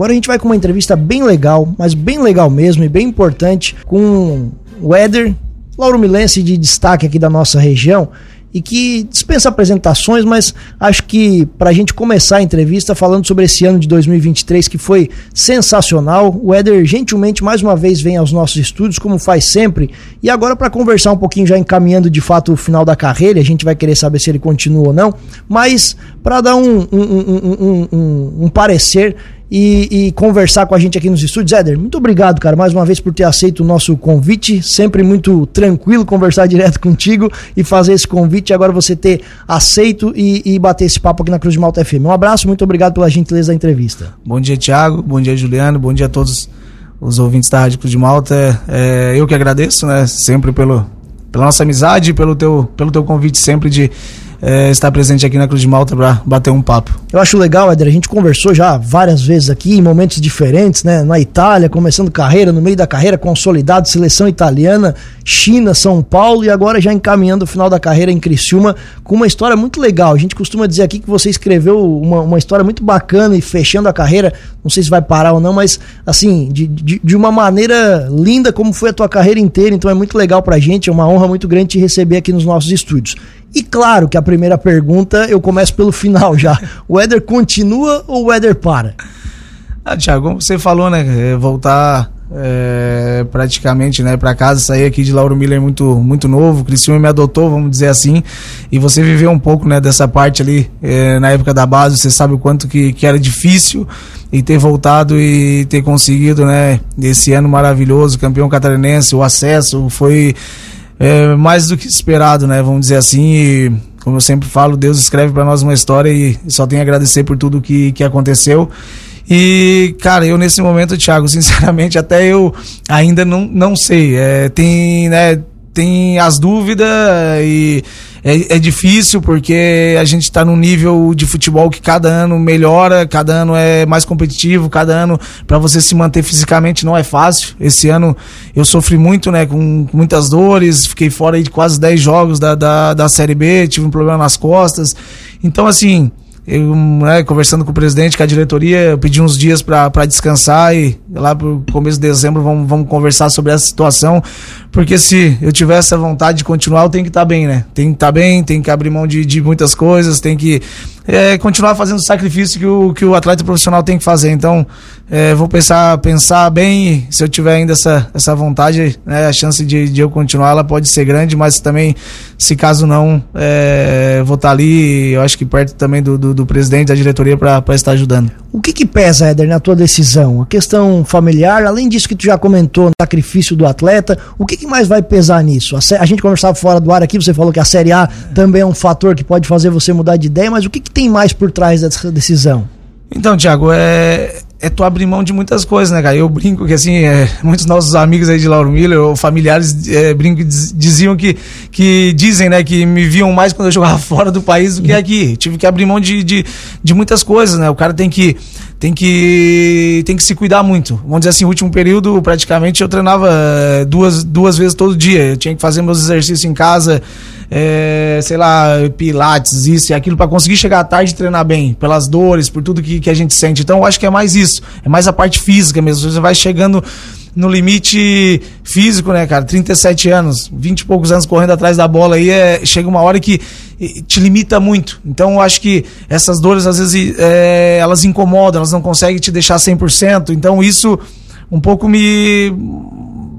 Agora a gente vai com uma entrevista bem legal, mas bem legal mesmo e bem importante, com o Éder, Lauro Milense de destaque aqui da nossa região e que dispensa apresentações, mas acho que para a gente começar a entrevista falando sobre esse ano de 2023 que foi sensacional, o Éder gentilmente mais uma vez vem aos nossos estúdios, como faz sempre, e agora para conversar um pouquinho, já encaminhando de fato o final da carreira, a gente vai querer saber se ele continua ou não, mas para dar um, um, um, um parecer e, e, conversar com a gente aqui nos estúdios. Éder, muito obrigado, cara, mais uma vez por ter aceito o nosso convite. Sempre muito tranquilo conversar direto contigo e fazer esse convite. Agora você ter aceito e, e, bater esse papo aqui na Cruz de Malta FM. Um abraço, muito obrigado pela gentileza da entrevista. Bom dia, Thiago. Bom dia, Juliano. Bom dia a todos os ouvintes da Rádio Cruz de Malta. É, eu que agradeço, né, sempre pelo, pela nossa amizade, pelo teu, pelo teu convite sempre de é, estar presente aqui na Cruz de Malta para bater um papo. Eu acho legal, Éder, a gente conversou já várias vezes aqui, em momentos diferentes, né? Na Itália, começando carreira, no meio da carreira, consolidado, seleção italiana, China, São Paulo e agora já encaminhando o final da carreira em Criciúma com uma história muito legal. A gente costuma dizer aqui que você escreveu uma, uma história muito bacana e fechando a carreira, não sei se vai parar ou não, mas assim, de, de, de uma maneira linda como foi a tua carreira inteira, então é muito legal pra gente, é uma honra muito grande te receber aqui nos nossos estúdios. E claro que a primeira pergunta eu começo pelo final já. O Éder continua ou o Éder para? Ah, Thiago, como você falou, né? É, voltar é, praticamente né, para casa, sair aqui de Lauro Miller muito, muito novo. Cristiano me adotou, vamos dizer assim. E você viveu um pouco né, dessa parte ali é, na época da base. Você sabe o quanto que, que era difícil e ter voltado e ter conseguido né, esse ano maravilhoso, campeão catarinense, o acesso foi é, mais do que esperado, né? Vamos dizer assim. E, como eu sempre falo, Deus escreve para nós uma história e só tenho a agradecer por tudo que, que aconteceu. E, cara, eu nesse momento, Thiago, sinceramente, até eu ainda não, não sei. É, tem, né? tem as dúvidas e é, é difícil porque a gente está num nível de futebol que cada ano melhora, cada ano é mais competitivo, cada ano para você se manter fisicamente não é fácil. Esse ano eu sofri muito, né, com, muitas dores, fiquei fora de quase 10 jogos da, da, da Série B, tive um problema nas costas. Então, assim, eu, né, conversando com o presidente, com a diretoria, eu pedi uns dias para descansar e lá pro começo de dezembro vamos, vamos conversar sobre essa situação, porque se eu tiver essa vontade de continuar, eu tenho que estar tá bem, né? Tem que estar tá bem, tem que abrir mão de, de muitas coisas, tem que é, continuar fazendo o sacrifício que o, que o atleta profissional tem que fazer. Então, é, vou pensar, pensar bem, se eu tiver ainda essa, essa vontade, né, a chance de, de eu continuar, ela pode ser grande, mas também, se caso não, é, vou estar tá ali, eu acho que perto também do, do, do presidente, da diretoria, para estar ajudando. O que que pesa, Éder, na tua decisão? A questão familiar, além disso que tu já comentou, no sacrifício do atleta, o que, que mais vai pesar nisso? A, a, gente conversava fora do ar aqui, você falou que a Série A também é um fator que pode fazer você mudar de ideia, mas o que, que tem mais por trás dessa decisão? Então, Thiago, é, é tu abrir mão de muitas coisas, né, cara? Eu brinco que, assim, é, muitos nossos amigos aí de Lauro Miller, ou familiares, é, brinco, diziam que, que, dizem, né, que me viam mais quando eu jogava fora do país do que aqui. Tive que abrir mão de, de, de muitas coisas, né? O cara tem que, tem que, tem que se cuidar muito. Vamos dizer assim, o último período, praticamente, eu treinava é, duas, duas vezes todo dia. Eu tinha que fazer meus exercícios em casa, é, sei lá, pilates, isso e aquilo, para conseguir chegar à tarde e treinar bem, pelas dores, por tudo que, que a gente sente. Então, eu acho que é mais isso, é mais a parte física mesmo. Você vai chegando no limite físico, né, cara? 37 anos, 20 e poucos anos correndo atrás da bola aí, é, chega uma hora que te limita muito. Então eu acho que essas dores às vezes é, elas incomodam, elas não conseguem te deixar 100%. Então isso um pouco me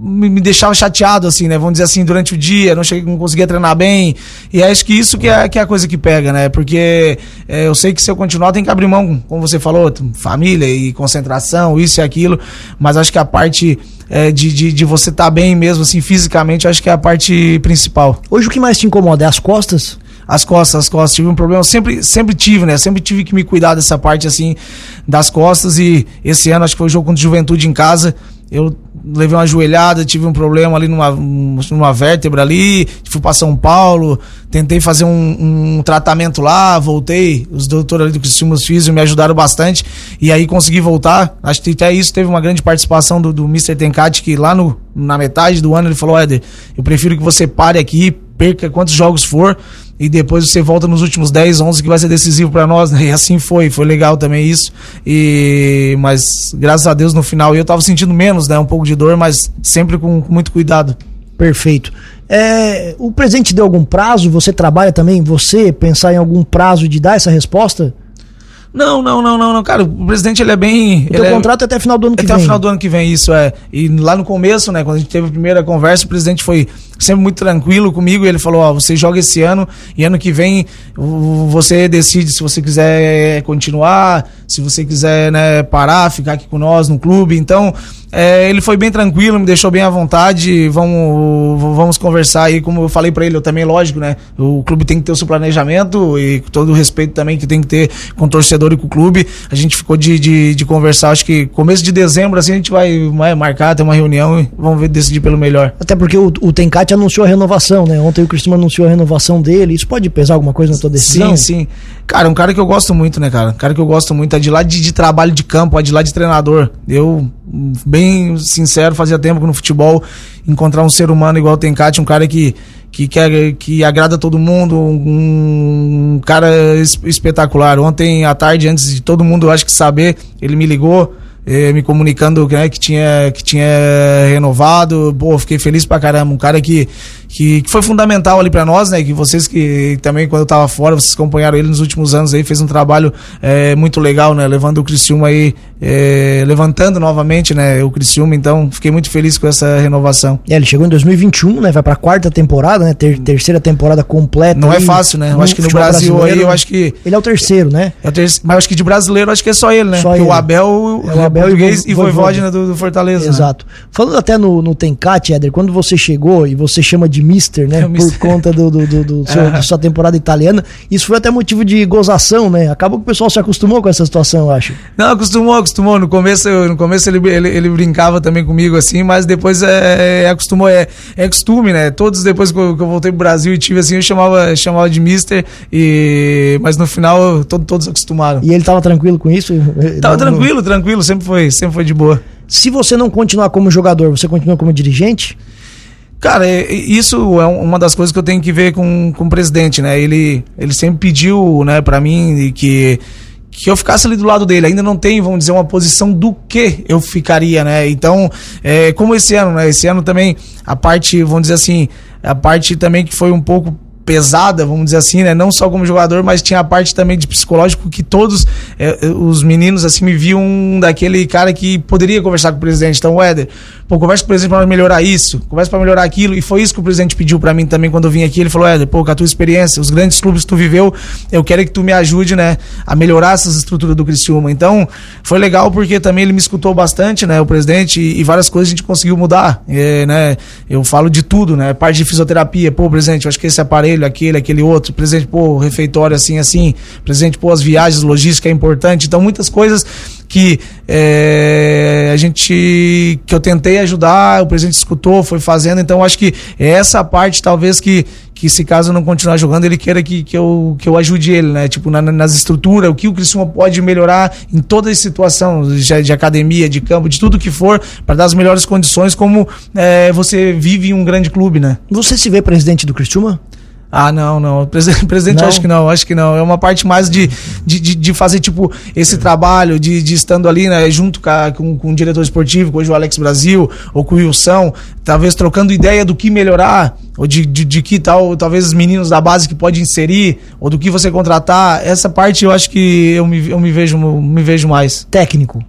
me deixava chateado, assim, né? Vamos dizer assim, durante o dia, não, cheguei, não conseguia treinar bem. E acho que isso que é, que é a coisa que pega, né? Porque é, eu sei que se eu continuar, tem que abrir mão, como você falou, família e concentração, isso e aquilo. Mas acho que a parte é, de, de, de, você estar tá bem mesmo, assim, fisicamente, acho que é a parte principal. Hoje o que mais te incomoda? É as costas? as costas, as costas. Tive um problema, sempre, sempre tive, né? Sempre tive que me cuidar dessa parte, assim, das costas. E esse ano, acho que foi o jogo contra Juventude em casa. Eu levei uma joelhada, tive um problema ali numa, numa vértebra ali, fui para São Paulo, tentei fazer um, um, tratamento lá, voltei, os doutores ali do Cristiano Físio me ajudaram bastante, e aí consegui voltar, acho que até isso teve uma grande participação do, do Mr. Tencati, que lá no, na metade do ano ele falou, Éder, eu prefiro que você pare aqui, perca quantos jogos for, e depois você volta nos últimos 10, 11 que vai ser decisivo para nós, né? E assim foi, foi legal também isso. E mas graças a Deus no final eu tava sentindo menos, né, um pouco de dor, mas sempre com, muito cuidado. Perfeito. É, o presidente deu algum prazo? Você trabalha também, você pensar em algum prazo de dar essa resposta? Não, não, não, não, não, cara. O presidente ele é bem. O teu é, contrato é até final do ano que até vem. Até o final do ano que vem, isso é. E lá no começo, né, quando a gente teve a primeira conversa, o presidente foi sempre muito tranquilo comigo. ele falou: Ó, você joga esse ano e ano que vem você decide se você quiser continuar, se você quiser né, parar, ficar aqui com nós no clube. Então, é, ele foi bem tranquilo, me deixou bem à vontade. Vamos, vamos conversar aí, como eu falei para ele, eu também, lógico, né? O clube tem que ter o seu planejamento e todo o respeito também que tem que ter com o torcedor e com o clube. A gente ficou de, de, de conversar, acho que começo de dezembro, assim, a gente vai, vai marcar, ter uma reunião e vamos ver, decidir pelo melhor. Até porque o, o Tencate anunciou a renovação, né? Ontem o Cristiano anunciou a renovação dele. Isso pode pesar alguma coisa na tua decisão? Sim, sim. Cara, um cara que eu gosto muito, né, cara? Um cara que eu gosto muito, é de lá de, de trabalho de campo, é de lá de treinador. Eu, bem sincero, fazia tempo que no futebol encontrar um ser humano igual o Tencate, um cara que que, que, que agrada todo mundo, um, cara espetacular. Ontem à tarde, antes de todo mundo, acho que saber, ele me ligou. Eh, me comunicando né, que, tinha, que tinha renovado. Pô, fiquei feliz pra caramba. Um cara que, que, que foi fundamental ali para nós, né? Que vocês que também, quando eu tava fora, vocês acompanharam ele nos últimos anos aí, fez um trabalho é, muito legal, né? Levando o Criciúma aí, é, levantando novamente, né? O Criciúma, então fiquei muito feliz com essa renovação. É, ele chegou em 2021, né? Vai pra quarta temporada, né? Ter, terceira temporada completa. Não é aí, é fácil, né? Eu acho que no Brasil aí, eu acho que. Ele é o terceiro, né? É o terceiro, mas eu acho que de brasileiro, acho que é só ele, né? Só ele. o Abel, é o Abel português e, foi Vodina do, do, Fortaleza. Né? Exato. Né? Falando até no, no Tenkat, Éder, quando você chegou e você chama de Mister, né? É por conta do, do, do, do seu, da sua temporada italiana. Isso foi até motivo de gozação, né? Acabou que o pessoal se acostumou com essa situação, eu acho. Não, acostumou, acostumou. No começo, no começo ele, ele, ele brincava também comigo assim, mas depois é, é, acostumou, é, é costume, né? Todos depois que eu, que eu, voltei pro Brasil e tive assim, eu chamava, chamava de Mister, e, mas no final todo, todos acostumaram. E ele tava tranquilo com isso? Tava não, tranquilo, tranquilo, sempre foi, sempre foi de boa. Se você não continuar como jogador, você continua como dirigente? Cara, é, isso é uma das coisas que eu tenho que ver com, com o presidente, né? Ele, ele sempre pediu, né, para mim que que eu ficasse ali do lado dele. Ainda não tem, vamos dizer, uma posição do que eu ficaria, né? Então, é, como esse ano, né? Esse ano também a parte, vamos dizer assim, a parte também que foi um pouco pesada, vamos dizer assim, né? Não só como jogador, mas tinha a parte também de psicológico que todos é, os meninos assim me viam daquele cara que poderia conversar com o presidente. Então, Éder, pô, conversa com o presidente para melhorar isso, conversa para melhorar aquilo. E foi isso que o presidente pediu para mim também quando eu vim aqui. Ele falou: Éder, pô, com a tua experiência, os grandes clubes que tu viveu, eu quero que tu me ajude, né, a melhorar essas estruturas do Criciúma. Então, foi legal porque também ele me escutou bastante, né, o presidente, e, e várias coisas a gente conseguiu mudar, é, né? Eu falo de tudo, né? Parte de fisioterapia, pô, presidente, eu acho que esse aparelho aquele, aquele, outro, presente, pô, refeitório assim, assim, presente, pô, as viagens, logística é importante, então muitas coisas que é, a gente, que eu tentei ajudar, o presidente escutou, foi fazendo, então acho que é essa parte talvez que, que se caso não continuar jogando, ele queira que, que, eu, que eu ajude ele, né? Tipo, na, nas estruturas, o que o Criciúma pode melhorar em toda a situação, de, de academia, de campo, de tudo que for, para dar as melhores condições, como é, você vive em um grande clube, né? Você se vê presidente do Criciúma? Ah, não, não. Presidente, presidente acho que não, acho que não. É uma parte mais de, de, de, de fazer, tipo, esse trabalho, de, de estando ali, né, junto com, com o diretor esportivo, com hoje o Alex Brasil, ou com o Wilson, talvez trocando ideia do que melhorar, ou de, de, de que tal, talvez os meninos da base que pode inserir, ou do que você contratar. Essa parte eu acho que eu me, eu me, vejo, me vejo mais. Técnico.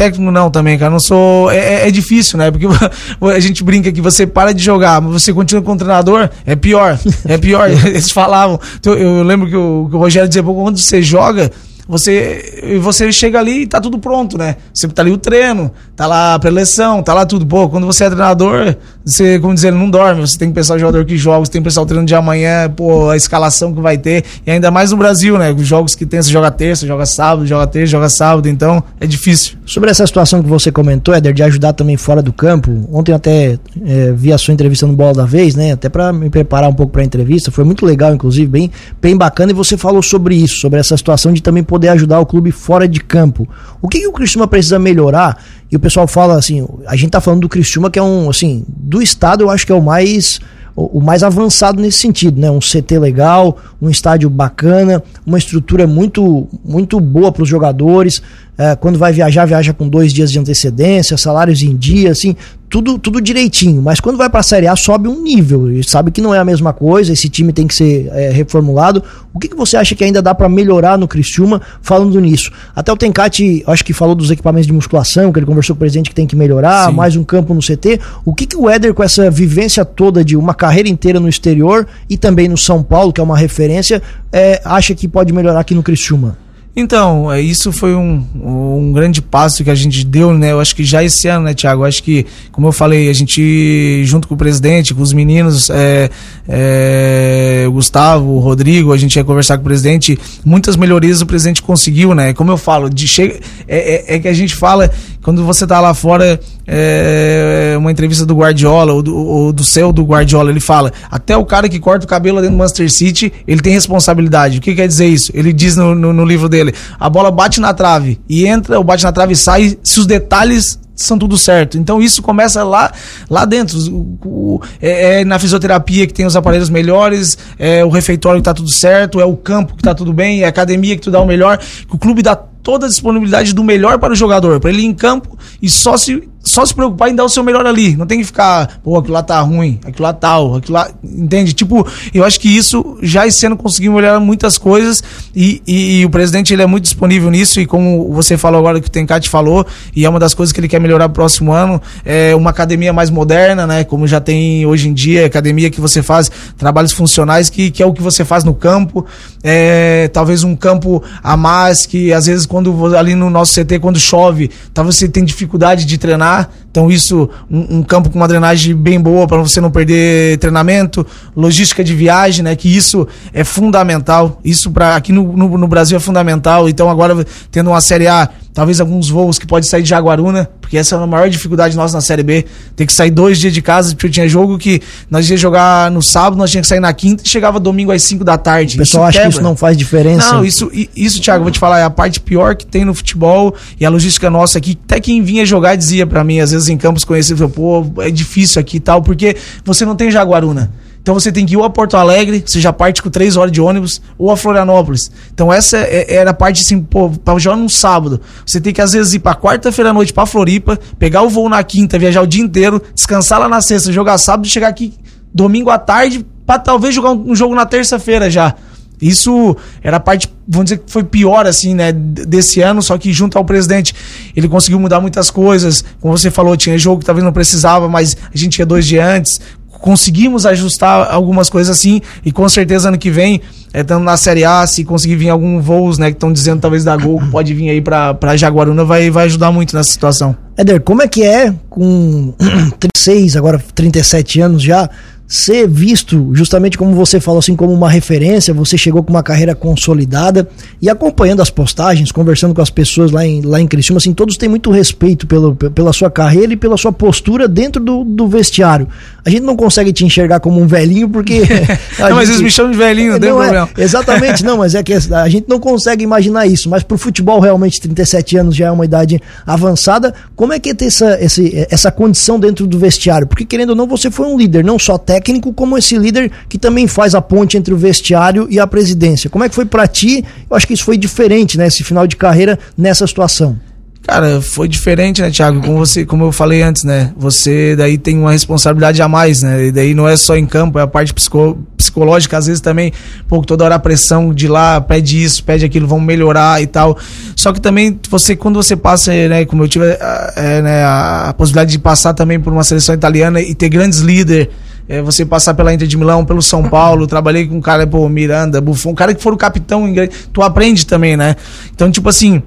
Técnico não também, cara. Não sou. É, é, é difícil, né? Porque a gente brinca que você para de jogar, mas você continua com o treinador, é pior. É pior. Eles falavam. Então, eu lembro que o, que o Rogério dizia, quando você joga, você você chega ali e tá tudo pronto, né? Você tá ali o treino, tá lá a preleção, tá lá tudo. Pô, quando você é treinador, você, como dizer, não dorme. Você tem que pensar o jogador que joga, você tem que pensar o treino de amanhã, pô, a escalação que vai ter. E ainda mais no Brasil, né? Os jogos que tem, você joga terça, joga sábado, joga terça, joga sábado, então é difícil. Sobre essa situação que você comentou, Éder, de ajudar também fora do campo, ontem até é, vi a sua entrevista no Bola da Vez, né? Até para me preparar um pouco para a entrevista, foi muito legal, inclusive, bem, bem bacana. E você falou sobre isso, sobre essa situação de também poder poder ajudar o clube fora de campo. O que, que o Criciúma precisa melhorar? E o pessoal fala assim, a gente tá falando do Criciúma que é um, assim, do estado eu acho que é o mais o, mais avançado nesse sentido, né? Um CT legal, um estádio bacana, uma estrutura muito, muito boa para os jogadores. É, quando vai viajar, viaja com dois dias de antecedência, salários em dia, assim, tudo, tudo direitinho. Mas quando vai para a Série A, sobe um nível. E sabe que não é a mesma coisa, esse time tem que ser é, reformulado. O que, que você acha que ainda dá para melhorar no Criciúma falando nisso? Até o Tencati, acho que falou dos equipamentos de musculação, que ele conversou com o presidente que tem que melhorar, Sim. mais um campo no CT. O que, que o Éder, com essa vivência toda de uma carreira inteira no exterior e também no São Paulo, que é uma referência, é, acha que pode melhorar aqui no Criciúma? Então, é, isso foi um, um grande passo que a gente deu, né? Eu acho que já esse ano, né, Tiago? Acho que, como eu falei, a gente, junto com o presidente, com os meninos, é, é, o Gustavo, o Rodrigo, a gente ia conversar com o presidente, muitas melhorias o presidente conseguiu, né? Como eu falo, de chega, é, é, é que a gente fala, quando você tá lá fora, é, uma entrevista do Guardiola, ou do, ou do céu do Guardiola, ele fala: até o cara que corta o cabelo dentro do Manchester City, ele tem responsabilidade. O que quer dizer isso? Ele diz no, no, no livro dele: a bola bate na trave e entra, ou bate na trave e sai, se os detalhes são tudo certo. Então isso começa lá, lá dentro. O, o, é, é, na fisioterapia que tem os aparelhos melhores, é o refeitório que tá tudo certo, é o campo que tá tudo bem, é a academia que tu dá o melhor, que o clube dá toda a disponibilidade do melhor para o jogador, para ele ir em campo e só se só se preocupar em dar o seu melhor ali. Não tem que ficar, pô, aquilo lá tá ruim, aquilo lá tal, aquilo lá. Entende? Tipo, eu acho que isso já esse ano conseguiu melhorar muitas coisas e, e, e, o presidente ele é muito disponível nisso. E como você falou agora que o Tencate falou, e é uma das coisas que ele quer melhorar pro próximo ano, é uma academia mais moderna, né? Como já tem hoje em dia, academia que você faz trabalhos funcionais, que, que é o que você faz no campo. É, talvez um campo a mais, que às vezes quando ali no nosso CT, quando chove, talvez você tem dificuldade de treinar Então, isso, um, um campo com uma drenagem bem boa para você não perder treinamento, logística de viagem, né? Que isso é fundamental. Isso para aqui no, no, no, Brasil é fundamental. Então, agora tendo uma Série A, talvez alguns voos que pode sair de Jaguaruna, porque essa é a maior dificuldade nossa na Série B. Ter que sair dois dias de casa, porque tinha jogo que nós ia jogar no sábado, nós tínhamos que sair na quinta e chegava domingo às 5 da tarde. O pessoal acha que isso não faz diferença. Não, isso, isso, Thiago, vou te falar, é a parte pior que tem no futebol e a logística nossa aqui. Até quem vinha jogar dizia para mim, às vezes em campos conhecidos, pô, é difícil aqui e tal, porque você não tem Jaguaruna. Então você tem que ir ou a Porto Alegre, você já parte com três horas de ônibus, ou a Florianópolis. Então essa é, é, era a parte assim, pô, pra jogar num sábado. Você tem que às vezes ir pra quarta-feira à noite pra Floripa, pegar o voo na quinta, viajar o dia inteiro, descansar lá na sexta, jogar sábado e chegar aqui domingo à tarde pra talvez jogar um, um jogo na terça-feira já. Isso era a parte, vamos dizer que foi pior, assim, né, desse ano, só que junto ao presidente ele conseguiu mudar muitas coisas. Como você falou, tinha jogo que talvez não precisava, mas a gente ia dois dias antes conseguimos ajustar algumas coisas assim e com certeza ano que vem, é, estando na Série A, se conseguir vir algum voos, né, que estão dizendo talvez da Gol, pode vir aí para Jaguaruna, vai, vai ajudar muito nessa situação. Éder, como é que é com 36, agora 37 anos já, ser visto, justamente como você falou, assim, como uma referência, você chegou com uma carreira consolidada e acompanhando as postagens, conversando com as pessoas lá em, lá em Criciúma, assim, todos têm muito respeito pelo, pela sua carreira e pela sua postura dentro do, do vestiário. A gente não consegue te enxergar como um velhinho porque. não, gente, mas eles me chamam de velhinho, não, não é, problema. Exatamente, não, mas é que a gente não consegue imaginar isso. Mas pro futebol, realmente, 37 anos já é uma idade avançada. Como é que é ter essa, esse, essa condição dentro do vestiário? Porque, querendo ou não, você foi um líder, não só técnico técnico como esse líder que também faz a ponte entre o vestiário e a presidência. Como é que foi para ti? Eu acho que isso foi diferente, né? Esse final de carreira nessa situação. Cara, foi diferente, né, Thiago? Como você, como eu falei antes, né? Você daí tem uma responsabilidade a mais, né? E daí não é só em campo, é a parte psico, psicológica, às vezes também, pô, toda hora a pressão de lá, pede isso, pede aquilo, vão melhorar e tal. Só que também você, quando você passa, né, como eu tive é, né, a possibilidade de passar também por uma seleção italiana e ter grandes líderes é, você passar pela Inter de Milão, pelo São Paulo, trabalhei com um cara, pô, Miranda, Buffon, um cara que for o capitão, tu aprende também, né? Então, tipo assim,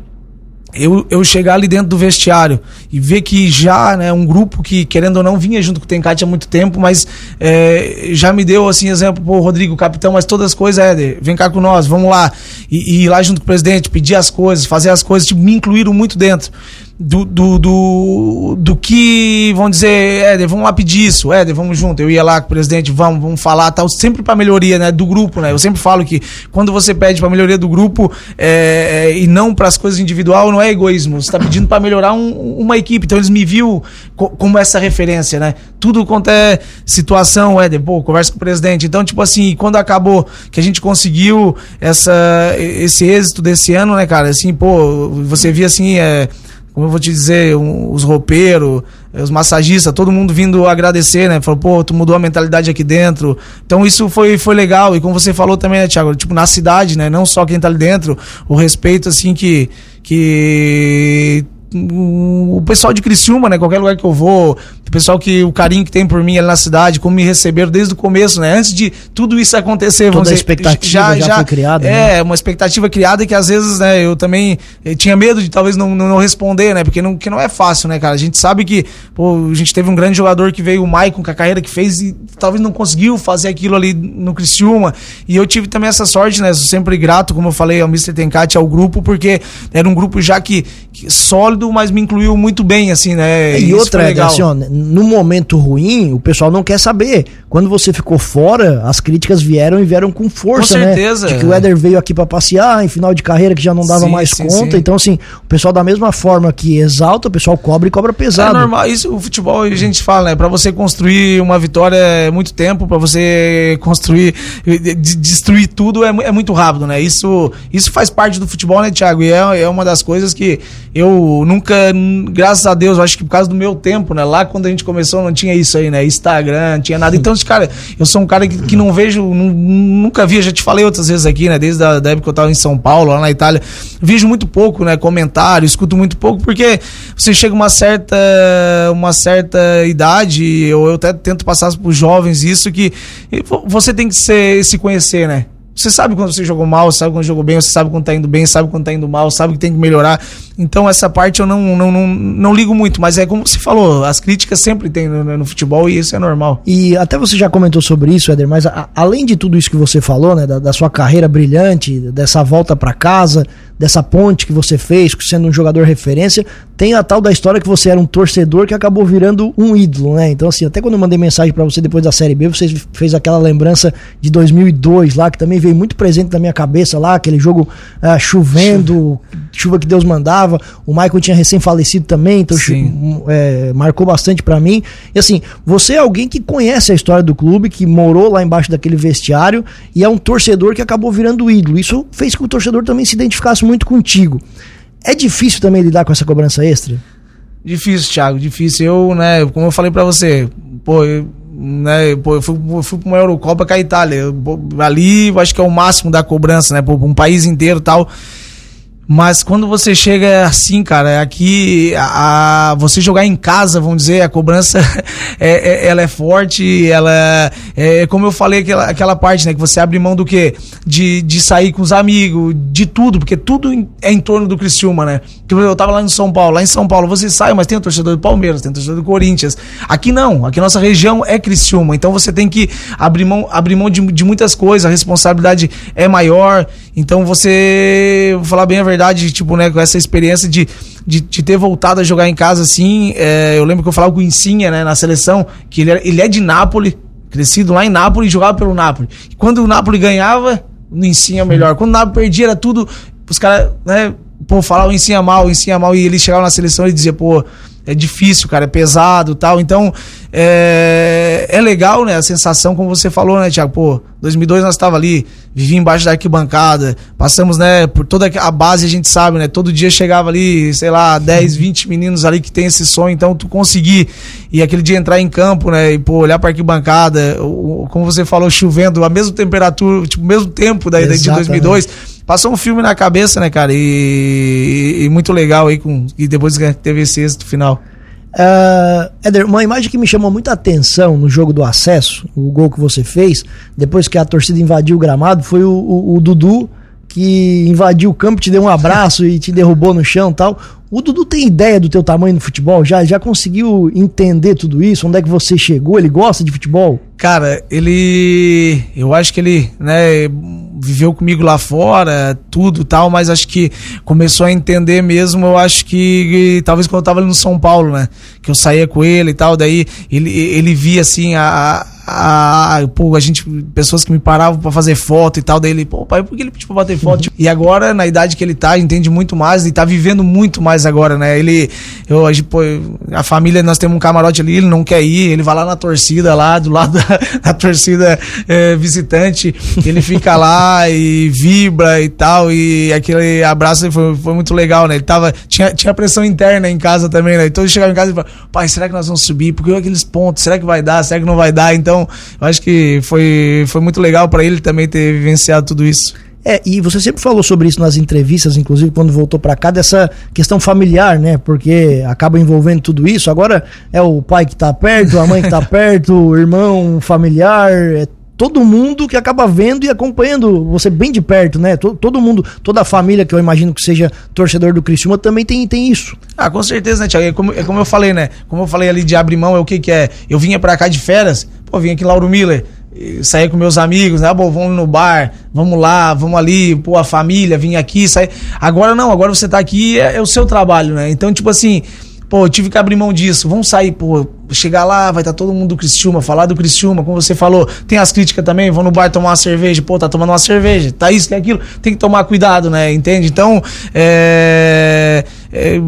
eu, eu chegar ali dentro do vestiário e ver que já, né, um grupo que, querendo ou não, vinha junto com o Tencate há muito tempo, mas é, já me deu, assim, exemplo, pô, Rodrigo, capitão, mas todas as coisas, Éder, vem cá com nós, vamos lá. E, e ir lá junto com o presidente, pedir as coisas, fazer as coisas, tipo, me incluíram muito dentro. Do, do, do, do que, vamos dizer, Éder, vamos lá pedir isso, Éder, vamos junto. Eu ia lá com o presidente, vamos, vamos falar, tal, sempre para melhoria né, do grupo, né? Eu sempre falo que quando você pede para melhoria do grupo é, é, e não para as coisas individual, não é egoísmo, você está pedindo para melhorar um, uma equipe. Então eles me viu co como essa referência, né? Tudo quanto é situação, Éder, pô, conversa com o presidente. Então, tipo assim, quando acabou que a gente conseguiu essa, esse êxito desse ano, né, cara? Assim, pô, você via assim, é, como eu vou te dizer, um, os roupeiros, os massagistas, todo mundo vindo agradecer, né? Falou, pô, tu mudou a mentalidade aqui dentro. Então isso foi, foi legal. E como você falou também, né, Thiago? Tipo, na cidade, né? Não só quem tá ali dentro, o respeito, assim, que, que o pessoal de Criciúma, né? Qualquer lugar que eu vou, o pessoal que o carinho que tem por mim ali na cidade, como me receberam desde o começo, né? Antes de tudo isso acontecer, Toda vamos dizer, a expectativa já, já, já foi criada. É, né? uma expectativa criada que às vezes, né, eu também eu tinha medo de talvez não, não, responder, né? Porque não, que não é fácil, né, cara? A gente sabe que, pô, a gente teve um grande jogador que veio, o Maicon, com a carreira que fez e talvez não conseguiu fazer aquilo ali no Criciúma. E eu tive também essa sorte, né? Sou sempre grato, como eu falei, ao Mr. Tencate, ao grupo, porque era um grupo já que, que sólido, mas me incluiu muito bem, assim, né? E, e outra, legal. assim, ó, no momento ruim, o pessoal não quer saber. Quando você ficou fora, as críticas vieram e vieram com força, com né? certeza. né? De que o Éder veio aqui para passear, em final de carreira que já não dava sim, mais sim, conta. Sim. Então, assim, o pessoal da mesma forma que exalta, o pessoal cobra e cobra pesado. É normal, isso o futebol a gente fala, né? Para você construir uma vitória é muito tempo, para você construir, destruir tudo é, é, muito rápido, né? Isso, isso faz parte do futebol, né, Thiago? E é, é uma das coisas que eu nunca, graças a Deus, acho que por causa do meu tempo, né? Lá quando a gente começou não tinha isso aí, né? Instagram, não tinha nada. Então, cara, eu sou um cara que, que não vejo, nunca vi, já te falei outras vezes aqui, né? Desde a da época que eu tava em São Paulo, lá na Itália, vejo muito pouco, né? Comentário, escuto muito pouco, porque você chega uma certa, uma certa idade, eu, eu até tento passar para os jovens isso, que você tem que ser, se conhecer, né? Você sabe quando você jogou mal, sabe quando jogou bem, você sabe quando tá indo bem, sabe quando tá indo mal, sabe que tem que melhorar. Então essa parte eu não, não, não, não ligo muito, mas é como você falou, as críticas sempre tem no, no futebol e isso é normal. E até você já comentou sobre isso, Éder, mas a, além de tudo isso que você falou, né, da, da sua carreira brilhante, dessa volta para casa, dessa ponte que você fez, sendo um jogador referência, tem a tal da história que você era um torcedor que acabou virando um ídolo, né? Então assim, até quando eu mandei mensagem para você depois da Série B, você fez aquela lembrança de 2002 lá, que também veio muito presente na minha cabeça lá, aquele jogo uh, chovendo, chuva que Deus mandava o Michael tinha recém falecido também, então é, marcou bastante para mim. E assim, você é alguém que conhece a história do clube, que morou lá embaixo daquele vestiário e é um torcedor que acabou virando ídolo. Isso fez com que o torcedor também se identificasse muito contigo. É difícil também lidar com essa cobrança extra? Difícil, Thiago, difícil. Eu, né, como eu falei para você, pô, eu, né, pô, eu fui, fui pra uma Eurocopa com a Itália. Eu, ali, eu acho que é o máximo da cobrança, né, pô, um país inteiro e tal. Mas quando você chega assim, cara, aqui a, a, você jogar em casa, vamos dizer, a cobrança é, é, ela é forte, ela é, é como eu falei aquela, aquela parte, né, que você abre mão do que de, de sair com os amigos, de tudo, porque tudo é em torno do Criciúma, né? Que eu tava lá em São Paulo, lá em São Paulo você sai, mas tem o torcedor do Palmeiras, tem o torcedor do Corinthians. Aqui não, aqui nossa região é Criciúma, então você tem que abrir mão, abrir mão de, de muitas coisas, a responsabilidade é maior, então você, vou falar bem a verdade verdade, tipo, né, com essa experiência de, de, de ter voltado a jogar em casa assim. É, eu lembro que eu falava com o Insinha, né, na seleção, que ele, ele é de Nápoles, crescido lá em Nápoles jogava pelo Nápoles. E quando o Nápoles ganhava, o Insinha é melhor. Quando o Nápoles perdia, era tudo. Os caras, né, pô, falavam o Insinha mal, o Insinha mal, e ele chegava na seleção e dizia, pô é difícil, cara, é pesado tal. Então, é, é legal, né? A sensação, como você falou, né, Tiago? Pô, 2002 nós estava ali, vivi embaixo da arquibancada, passamos, né, por toda a base, a gente sabe, né? Todo dia chegava ali, sei lá, 10, 20 meninos ali que tem esse sonho. Então, tu conseguir, e aquele dia entrar em campo, né, e, pô, olhar pra arquibancada, como você falou, chovendo, a mesma temperatura, tipo, o mesmo tempo da, de 2002 passou um filme na cabeça, né, cara? E, e muito legal aí com e depois teve esse êxito final. Uh, Éder, uma imagem que me chamou muita atenção no jogo do acesso, o gol que você fez, depois que a torcida invadiu o gramado, foi o, o, o Dudu que invadiu o campo, te deu um abraço e te derrubou no chão tal. O Dudu tem ideia do teu tamanho no futebol? Já, já conseguiu entender tudo isso? Onde é que você chegou? Ele gosta de futebol? Cara, ele. Eu acho que ele, né? viveu comigo lá fora, tudo tal, mas acho que começou a entender mesmo, eu acho que, talvez quando eu tava ali no São Paulo, né? Que eu saía com ele e tal, daí ele, ele via assim a, a, pô, a gente, pessoas que me paravam para fazer foto e tal, daí ele, pô, pai, por que ele pediu pra bater foto? E agora, na idade que ele tá, entende muito mais e tá vivendo muito mais agora, né? Ele, eu, a, pô, a família, nós temos um camarote ali, ele não quer ir, ele vai lá na torcida, lá do lado da, da torcida é, visitante, ele fica lá e vibra e tal, e aquele abraço foi, foi muito legal, né? Ele tava, tinha, tinha pressão interna em casa também, né? Então ele chegava em casa e falava, pai, será que nós vamos subir? Porque aqueles pontos, será que vai dar? Será que não vai dar? Então, então, eu acho que foi, foi muito legal para ele também ter vivenciado tudo isso. É, e você sempre falou sobre isso nas entrevistas, inclusive quando voltou para cá, dessa questão familiar, né? Porque acaba envolvendo tudo isso. Agora é o pai que tá perto, a mãe que tá perto, o irmão, familiar, é todo mundo que acaba vendo e acompanhando você bem de perto, né? Todo, todo mundo, toda a família que eu imagino que seja torcedor do Criciúma também tem, tem isso. Ah, com certeza, né, Thiago? É como, é como eu falei, né? Como eu falei ali de abrir mão, é o que que é? Eu vinha para cá de férias, pô, vim aqui em Lauro Miller, sair com meus amigos, né? Ah, bom, vamos no bar, vamos lá, vamos ali, pô, a família, vim aqui, sair. Agora não, agora você tá aqui, é, é o seu trabalho, né? Então, tipo assim, pô, eu tive que abrir mão disso. Vamos sair, pô, chegar lá, vai estar tá todo mundo do Cristiúma, falar do Cristiúma, como você falou. Tem as críticas também, vão no bar tomar uma cerveja, pô, tá tomando uma cerveja, tá isso, que é aquilo. Tem que tomar cuidado, né? Entende? Então, é, é,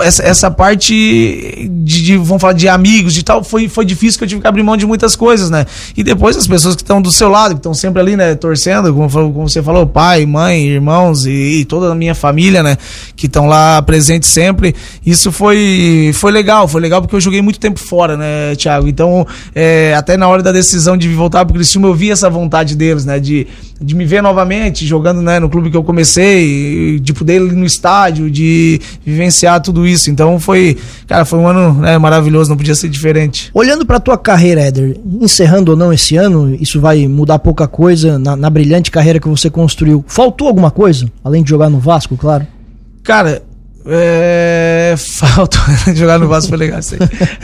essa, essa parte de, de, vamos falar, de amigos, de tal, foi, foi difícil que eu tive que abrir mão de muitas coisas, né? E depois as pessoas que estão do seu lado, que estão sempre ali, né, torcendo, como, como você falou, pai, mãe, irmãos e, e toda a minha família, né, que estão lá presentes sempre. Isso foi, foi legal, foi legal porque eu joguei muito tempo fora, né, Thiago? Então, é, até na hora da decisão de voltar pro Criciúma, eu vi essa vontade deles, né, de, de me ver novamente jogando, né, no clube que eu comecei, de poder ir no estádio, de vivenciar tudo isso. Então foi, cara, foi um ano né, maravilhoso, não podia ser diferente. Olhando para tua carreira, Éder, encerrando ou não esse ano, isso vai mudar pouca coisa na, na brilhante carreira que você construiu. Faltou alguma coisa, além de jogar no Vasco, claro? Cara, é... falta jogar no Vasco foi legal aí.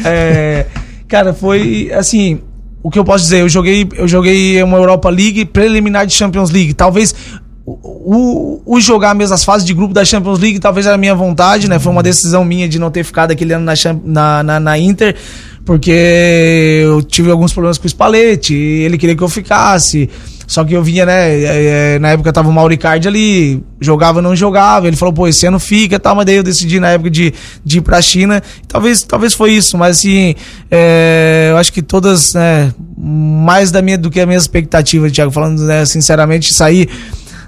É... Cara, foi assim, o que eu posso dizer, eu joguei, eu joguei uma Europa League preliminar de Champions League. Talvez o, o, jogar mesmo as fases de grupo da Champions League talvez era minha vontade, né? Foi uma decisão minha de não ter ficado aquele ano na, na, na, na Inter, porque eu tive alguns problemas com o Spalletti, ele queria que eu ficasse. Só que eu vinha, né? É, é, na época tava o Mauricardi ali, jogava não jogava. Ele falou, pô, esse ano fica tal, mas daí eu decidi na época de, de ir pra China. Talvez, talvez foi isso, mas assim, é, eu acho que todas, né, mais da minha do que a minha expectativa, Thiago, falando né, sinceramente, sair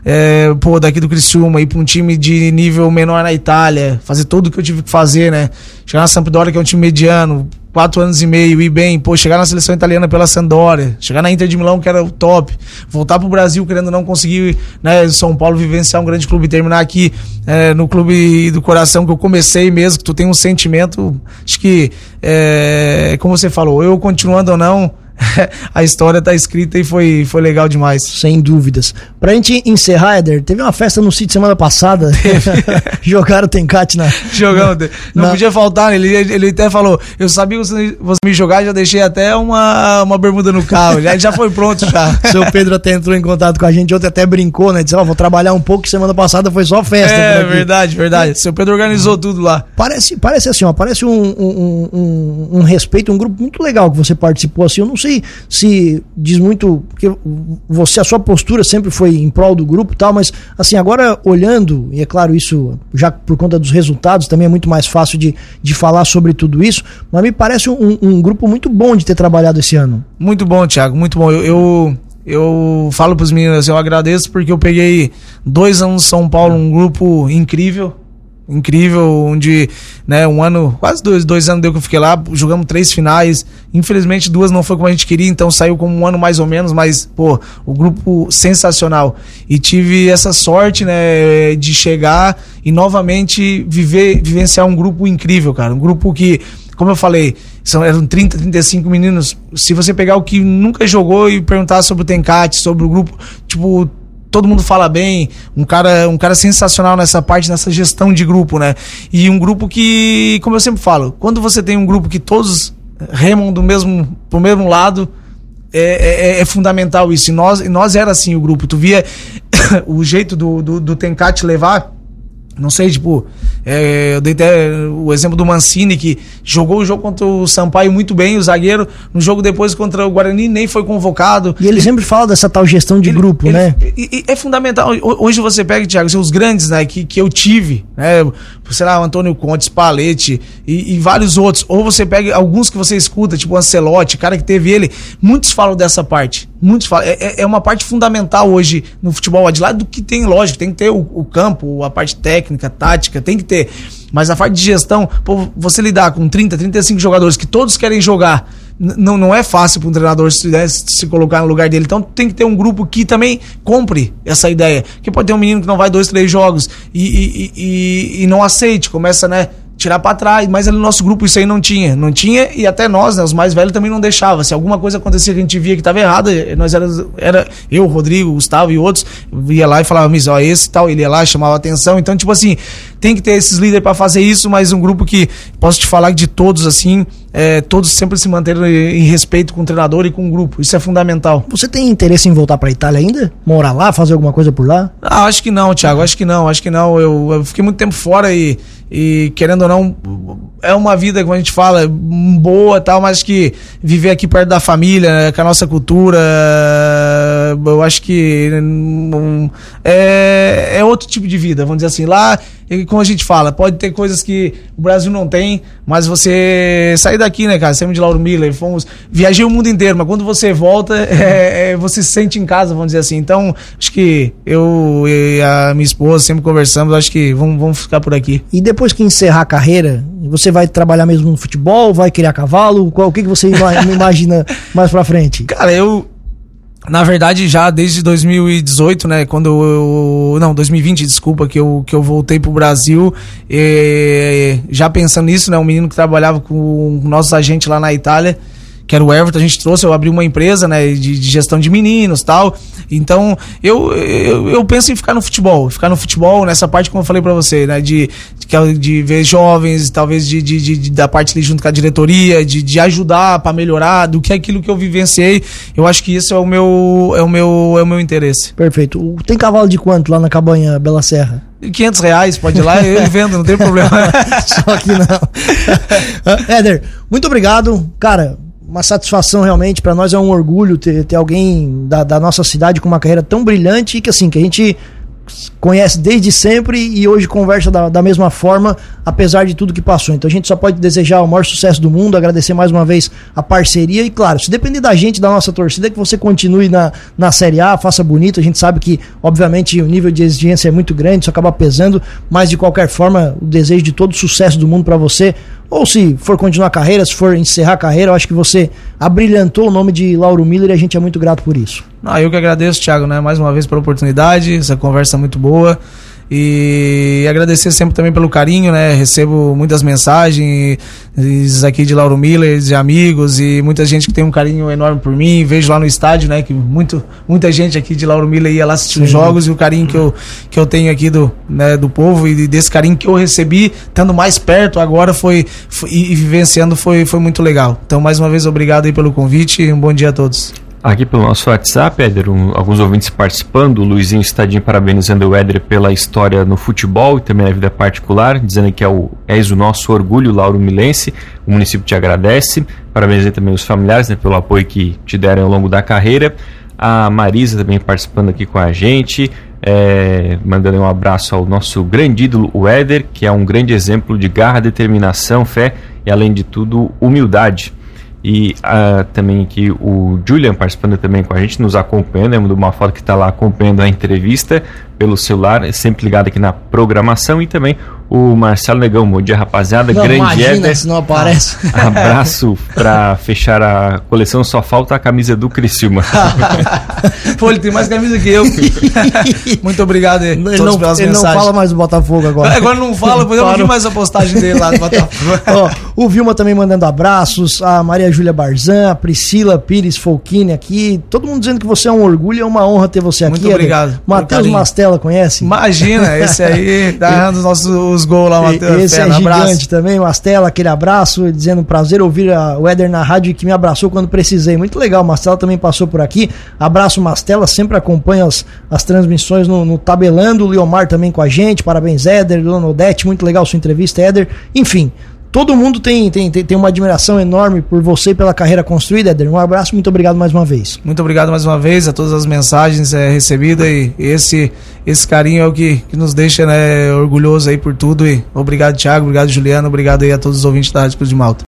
é, pô, daqui do Criciúma, ir pra um time de nível menor na Itália, fazer tudo o que eu tive que fazer, né? Chegar na Sampdoria, que é um time mediano, quatro anos e meio, ir bem, pô, chegar na seleção italiana pela Sampdoria, chegar na Inter de Milão, que era o top, voltar pro Brasil querendo não conseguir, né, São Paulo vivenciar um grande clube terminar aqui é, no clube do coração que eu comecei mesmo, que tu tem um sentimento, acho que, é, como você falou, eu continuando ou não, a história tá escrita e foi, foi legal demais. Sem dúvidas. Pra gente encerrar, Eder, teve uma festa no sítio semana passada. Jogaram o Tencate na. Jogando. Não na... podia faltar, ele, ele até falou: Eu sabia que você, você me jogar, já deixei até uma, uma bermuda no carro. Já, já foi pronto já. Seu Pedro até entrou em contato com a gente, ontem até brincou, né? Disse: Ó, oh, vou trabalhar um pouco, semana passada foi só festa. É, verdade, verdade. Seu Pedro organizou tudo lá. Parece, parece assim, ó, parece um, um, um, um respeito, um grupo muito legal que você participou assim. Eu não sei se diz muito. Porque você, a sua postura sempre foi em prol do grupo e tal, mas assim, agora olhando, e é claro, isso já por conta dos resultados também é muito mais fácil de, de falar sobre tudo isso, mas me parece um, um grupo muito bom de ter trabalhado esse ano. Muito bom, Thiago, muito bom. eu, eu eu falo para os meninos, eu agradeço porque eu peguei dois anos em São Paulo, um grupo incrível, incrível, onde, né, um ano, quase dois, dois anos deu que eu fiquei lá, jogamos três finais, infelizmente duas não foi como a gente queria, então saiu como um ano mais ou menos, mas, pô, o grupo sensacional. E tive essa sorte, né, de chegar e novamente viver, vivenciar um grupo incrível, cara, um grupo que, como eu falei, são, eram 30, 35 meninos, se você pegar o que nunca jogou e perguntar sobre o Tencate, sobre o grupo, tipo, todo mundo fala bem, um cara, um cara sensacional nessa parte, nessa gestão de grupo, né? E um grupo que, como eu sempre falo, quando você tem um grupo que todos remam do mesmo, pro mesmo lado, é, é, é, fundamental isso. E nós, nós era assim o grupo. Tu via o jeito do, do, do Tencate levar não sei, tipo, é, eu dei até o exemplo do Mancini, que jogou o jogo contra o Sampaio muito bem, o zagueiro, no jogo depois contra o Guarani nem foi convocado. E ele sempre fala dessa tal gestão de ele, grupo, ele, né? E, é fundamental. Hoje você pega, Thiago, os grandes, né, que, que eu tive, né, sei lá, o Antônio Conte, Spalletti e, e, vários outros. Ou você pega alguns que você escuta, tipo o Ancelotti, cara que teve ele, muitos falam dessa parte. Muitos falam. É, é, é uma parte fundamental hoje no futebol, de lado do que tem, lógico, tem que ter o, o campo, a parte técnica, técnica, tática, tem que ter. Mas a parte de gestão, pô, você lidar com 30, 35 jogadores que todos querem jogar, não, não é fácil para um treinador se, né, se colocar no lugar dele. Então tem que ter um grupo que também compre essa ideia. Que pode ter um menino que não vai dois, três jogos e, e, e, e não aceite, começa, né? Tirar para trás, mas no nosso grupo isso aí não tinha, não tinha e até nós, né, os mais velhos também não deixava. Se alguma coisa acontecia que a gente via que estava errada, nós era, era eu, Rodrigo, Gustavo e outros, ia lá e falava, mas ó, esse tal, ele ia lá, chamava atenção. Então, tipo assim, tem que ter esses líderes para fazer isso, mas um grupo que posso te falar de todos assim, é, todos sempre se manteram em respeito com o treinador e com o grupo. Isso é fundamental. Você tem interesse em voltar para Itália ainda? Morar lá, fazer alguma coisa por lá? Ah, acho que não, Thiago, acho que não, acho que não. Eu, eu fiquei muito tempo fora e e querendo ou não, é uma vida, como a gente fala, boa tal, mas que viver aqui perto da família, né, com a nossa cultura, eu acho que um, é, é outro tipo de vida, vamos dizer assim. Lá e como a gente fala, pode ter coisas que o Brasil não tem, mas você sair daqui, né, cara? Saímos de Lauro Miller, fomos. Viajei o mundo inteiro, mas quando você volta, é, é, você se sente em casa, vamos dizer assim. Então, acho que eu e a minha esposa sempre conversamos, acho que vamos, vamos ficar por aqui. E depois que encerrar a carreira, você vai trabalhar mesmo no futebol? Vai criar cavalo? Qual, o que, que você imagina mais pra frente? Cara, eu, na verdade, já desde 2018, né, quando eu, não, 2020, desculpa, que eu, que eu voltei pro Brasil, e, já pensando nisso, né, um menino que trabalhava com nossos agentes lá na Itália, que era o Everton, a gente trouxe, eu abri uma empresa, né, de, de gestão de meninos tal. Então, eu, eu, eu, penso em ficar no futebol, ficar no futebol, nessa parte, como eu falei para você, né, de, de, de, ver jovens, talvez de, de, de, da parte ali junto com a diretoria, de, de ajudar para melhorar, do que é aquilo que eu vivenciei. Eu acho que isso é o meu, é o meu, é o meu interesse. Perfeito. Tem cavalo de quanto lá na cabanha Bela Serra? 500 reais, pode ir lá, eu vendo, não tem problema. Só que não. Éder, muito obrigado. Cara, uma satisfação realmente, para nós é um orgulho ter, ter alguém da, da, nossa cidade com uma carreira tão brilhante e que assim, que a gente conhece desde sempre e hoje conversa da, da, mesma forma, apesar de tudo que passou. Então a gente só pode desejar o maior sucesso do mundo, agradecer mais uma vez a parceria e, claro, se depender da gente, da nossa torcida, que você continue na, na Série A, faça bonito. A gente sabe que, obviamente, o nível de exigência é muito grande, isso acaba pesando, mas de qualquer forma, o desejo de todo sucesso do mundo para você. Ou se for continuar a carreira, se for encerrar a carreira, eu acho que você abrilhantou o nome de Lauro Miller e a gente é muito grato por isso. Ah, eu que agradeço, Thiago, né, mais uma vez pela oportunidade, essa conversa muito boa. E agradecer sempre também pelo carinho, né? Recebo muitas mensagens aqui de Lauro Miller, de amigos e muita gente que tem um carinho enorme por mim. Vejo lá no estádio, né? Que muito, muita gente aqui de Lauro Miller ia lá assistir os jogos e o carinho que eu, que eu tenho aqui do, né, do povo e desse carinho que eu recebi, estando mais perto agora foi, foi e vivenciando foi, foi muito legal. Então, mais uma vez, obrigado aí pelo convite e um bom dia a todos. Aqui pelo nosso WhatsApp, Éder, um, alguns ouvintes participando. O Luizinho Estadinho parabenizando o Éder pela história no futebol e também na vida particular, dizendo que é o, és o nosso orgulho, Lauro Milense. O município te agradece. Parabenizando também os familiares né, pelo apoio que te deram ao longo da carreira. A Marisa também participando aqui com a gente, é, mandando um abraço ao nosso grande ídolo, o Éder, que é um grande exemplo de garra, determinação, fé e, além de tudo, humildade. E uh, também aqui o Julian participando também com a gente, nos acompanhando. Eu uma foto que está lá acompanhando a entrevista pelo celular, sempre ligado aqui na programação. E também o Marcelo Negão. Bom dia, rapaziada. Não, Grande imagina Éder. se não aparece. Abraço para fechar a coleção. Só falta a camisa do Criciúma. Pô, ele tem mais camisa que eu. Muito obrigado ele não, ele mensagens. não fala mais do Botafogo agora. Agora não fala, pois eu não vi mais a postagem dele lá do Botafogo. Ó, o Vilma também mandando abraços, a Maria Júlia Barzan, a Priscila Pires Folchini aqui. Todo mundo dizendo que você é um orgulho, é uma honra ter você aqui. Muito obrigado. Matheus Mastella, conhece? Imagina, esse aí tá dos nossos os gols lá, Matheus. Esse é gigante abraço. também, Mastela, aquele abraço, dizendo prazer ouvir a, o Éder na rádio que me abraçou quando precisei. Muito legal, Mastela também passou por aqui. Abraço, Mastela, sempre acompanha as, as transmissões no, no Tabelando. O Leomar também com a gente, parabéns, Éder, Dona Odete, muito legal sua entrevista, Éder. Enfim, todo mundo tem, tem, tem, uma admiração enorme por você e pela carreira construída, Eder. Um abraço, muito obrigado mais uma vez. Muito obrigado mais uma vez a todas as mensagens é, recebidas e esse, esse carinho é o que, que nos deixa né, orgulhoso aí por tudo. E obrigado, Thiago, obrigado, Juliano, obrigado aí a todos os ouvintes da Rádio Cruz de Malta.